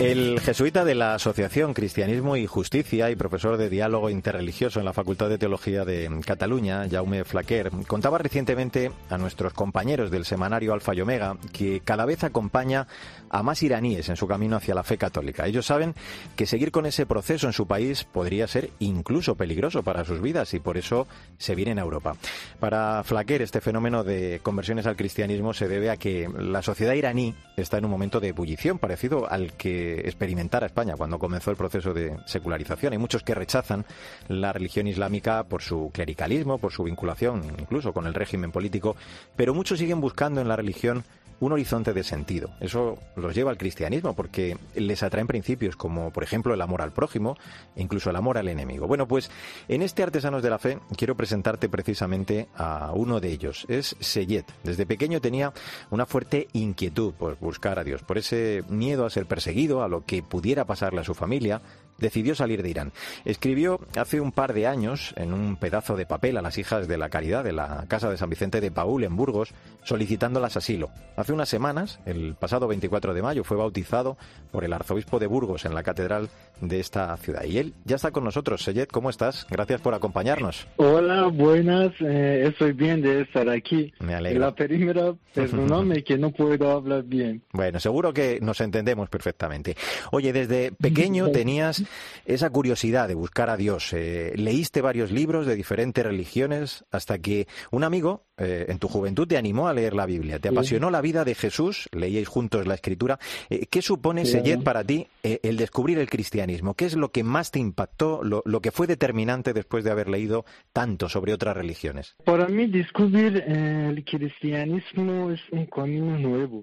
El jesuita de la Asociación Cristianismo y Justicia y profesor de diálogo interreligioso en la Facultad de Teología de Cataluña, Jaume Flaquer, contaba recientemente a nuestros compañeros del semanario Alfa y Omega que cada vez acompaña a más iraníes en su camino hacia la fe católica. Ellos saben que seguir con ese proceso en su país podría ser incluso peligroso para sus vidas y por eso se vienen a Europa. Para Flaquer, este fenómeno de conversiones al cristianismo se debe a que la sociedad iraní está en un momento de ebullición parecido al que experimentara España cuando comenzó el proceso de secularización. Hay muchos que rechazan la religión islámica por su clericalismo, por su vinculación incluso con el régimen político, pero muchos siguen buscando en la religión un horizonte de sentido. Eso los lleva al cristianismo porque les atraen principios como, por ejemplo, el amor al prójimo e incluso el amor al enemigo. Bueno, pues en este Artesanos de la Fe quiero presentarte precisamente a uno de ellos. Es Seyed. Desde pequeño tenía una fuerte inquietud por buscar a Dios, por ese miedo a ser perseguido, a lo que pudiera pasarle a su familia, decidió salir de Irán. Escribió hace un par de años en un pedazo de papel a las hijas de la caridad de la Casa de San Vicente de Paul en Burgos, solicitándolas asilo. Hace unas semanas, el pasado 24 de mayo, fue bautizado por el arzobispo de Burgos en la catedral de esta ciudad. Y él ya está con nosotros. Seyed, ¿cómo estás? Gracias por acompañarnos. Hola, buenas. Eh, estoy bien de estar aquí. Me alegro. La primera, perdóname que no puedo hablar bien. Bueno, seguro que nos entendemos perfectamente. Oye, desde pequeño tenías esa curiosidad de buscar a Dios. Eh, leíste varios libros de diferentes religiones hasta que un amigo eh, en tu juventud te animó a leer la Biblia. Te apasionó la vida de Jesús, leíais juntos la Escritura. Eh, ¿Qué supone, Seyed, para ti el descubrir el cristianismo? ¿Qué es lo que más te impactó, lo, lo, que fue determinante después de haber leído tanto sobre otras religiones? Para mí, descubrir el cristianismo es un camino nuevo.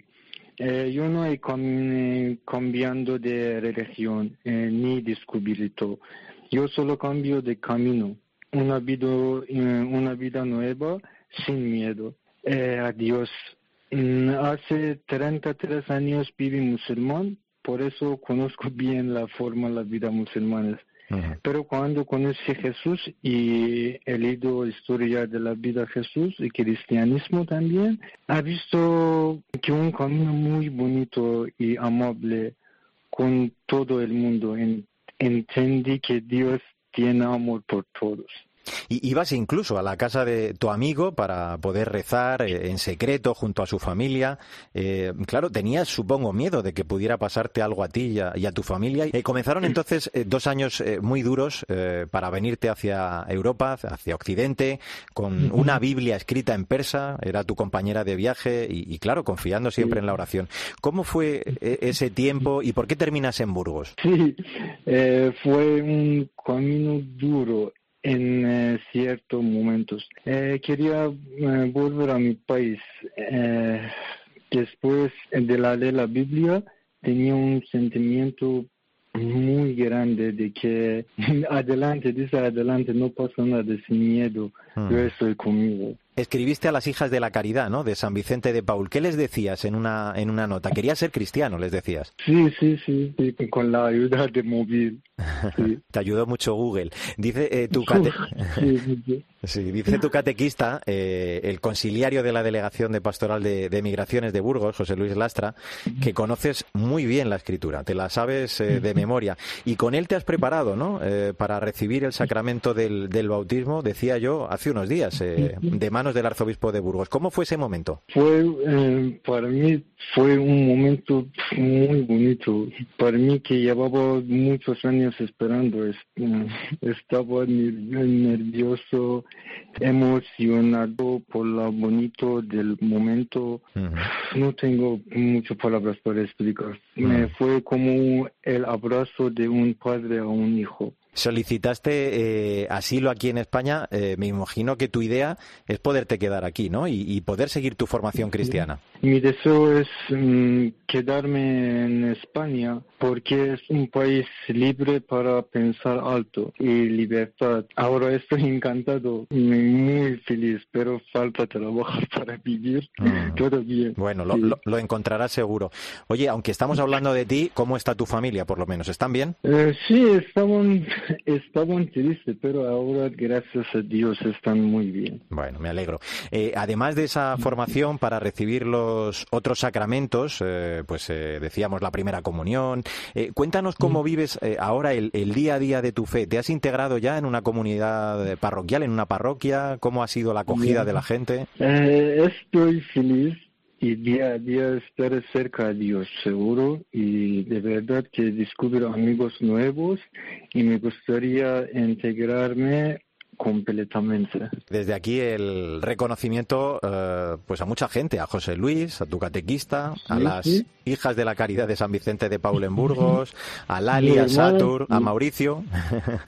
Eh, yo no he cambiando de religión eh, ni descubierto. Yo solo cambio de camino. Una vida, eh, una vida nueva sin miedo a Dios. Mm, hace 33 años viví musulmán, por eso conozco bien la forma de la vida musulmana. Pero cuando conocí a Jesús y he leído historia de la vida de Jesús y cristianismo también, he visto que un camino muy bonito y amable con todo el mundo. Entendí que Dios tiene amor por todos. Y ibas incluso a la casa de tu amigo para poder rezar eh, en secreto junto a su familia. Eh, claro, tenías, supongo, miedo de que pudiera pasarte algo a ti y a, tu familia. Y comenzaron entonces eh, dos años muy duros para venirte hacia Europa, hacia Occidente, con una Biblia escrita en persa. Era tu compañera de viaje y, claro, confiando siempre en la oración. ¿Cómo fue ese tiempo y por qué terminas en Burgos? Sí, fue un camino duro en eh, ciertos momentos. Eh, quería eh, volver a mi país. después de la de la Biblia tenía un sentimiento muy grande de que adelante, dice adelante, no pasa nada sin miedo, yo hmm. estoy conmigo. Escribiste a las hijas de la caridad, ¿no? De San Vicente de Paul. ¿Qué les decías en una, en una nota? Quería ser cristiano, les decías. Sí, sí, sí, con la ayuda de móvil. Te ayudó mucho Google. Dice eh, tu sí, dice tu catequista, eh, el conciliario de la Delegación de Pastoral de, Migraciones de Burgos, José Luis Lastra, que conoces muy bien la escritura, te la sabes eh, de memoria. Y con él te has preparado, ¿no? para recibir el sacramento del, del, bautismo, decía yo, hace unos días, de mano del arzobispo de Burgos. ¿Cómo fue ese momento? Fue, eh, para mí, fue un momento muy bonito. Para mí que llevaba muchos años esperando, eh, estaba nervioso, emocionado por lo bonito del momento. No tengo muchas palabras para explicar. Me fue como el abrazo de un padre a un hijo solicitaste eh, asilo aquí en España, eh, me imagino que tu idea es poderte quedar aquí, ¿no? Y, poder seguir tu formación cristiana. Mi deseo es mm, quedarme en España porque es un país libre para pensar alto y libertad. Ahora estoy encantado, muy feliz, pero falta trabajo para vivir mm. todo bien. Bueno, lo, encontrarás seguro. Oye, aunque estamos hablando de ti, ¿cómo está tu familia, por lo menos? ¿Están bien? Eh, sí, estaban estaban tristes, pero ahora, gracias a Dios, están muy bien. Bueno, me alegro. Eh, además de esa formación para recibir los otros sacramentos, eh, pues eh, decíamos la primera comunión, Eh, cuéntanos cómo vives eh, ahora el, día a día de tu fe. ¿Te has integrado ya en una comunidad parroquial, en una parroquia? ¿Cómo ha sido la acogida de la gente? estoy feliz y día a día estar cerca de Dios, seguro, y de verdad que descubro amigos nuevos y me gustaría integrarme completamente. Desde aquí el reconocimiento eh, pues a mucha gente, a José Luis, a tu catequista, a las hijas de la caridad de San Vicente de Paul en Burgos, a Lali, a Satur, a Mauricio.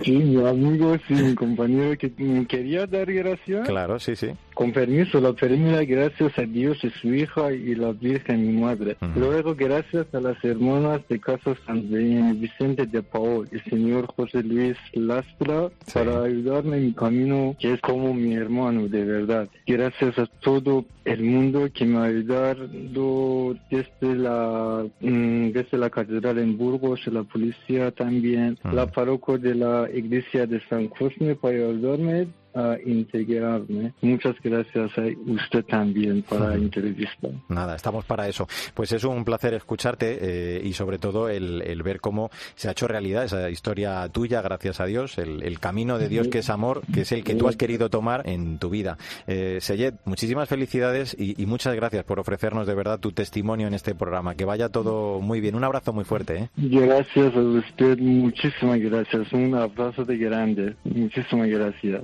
Sí, mi amigo, sí, mi compañero que quería dar gracias. Claro, sí, sí. Con permiso, la primera gracias a Dios y su hija y la Virgen, mi madre. Luego, gracias a las hermanas de Casa San Vicente de Paul y señor José Luis Lastra para ayudarme en mi camino, que es como mi hermano, de verdad. Gracias a todo el mundo que me ha ayudado desde la, mm, desde la catedral en Burgos, la policía también, la parroquia de la iglesia de San Cosme para ayudarme a integrarme. Muchas gracias a usted también para la entrevista. Nada, estamos para eso. Pues es un placer escucharte eh, y sobre todo el, ver cómo se ha hecho realidad esa historia tuya, gracias a Dios, el, camino de Dios que es amor, que es el que tú has querido tomar en tu vida. Eh, Seyed, muchísimas felicidades y, muchas gracias por ofrecernos de verdad tu testimonio en este programa. Que vaya todo muy bien. Un abrazo muy fuerte. ¿eh? Gracias a usted, muchísimas gracias. Un abrazo de grande. Muchísimas gracias.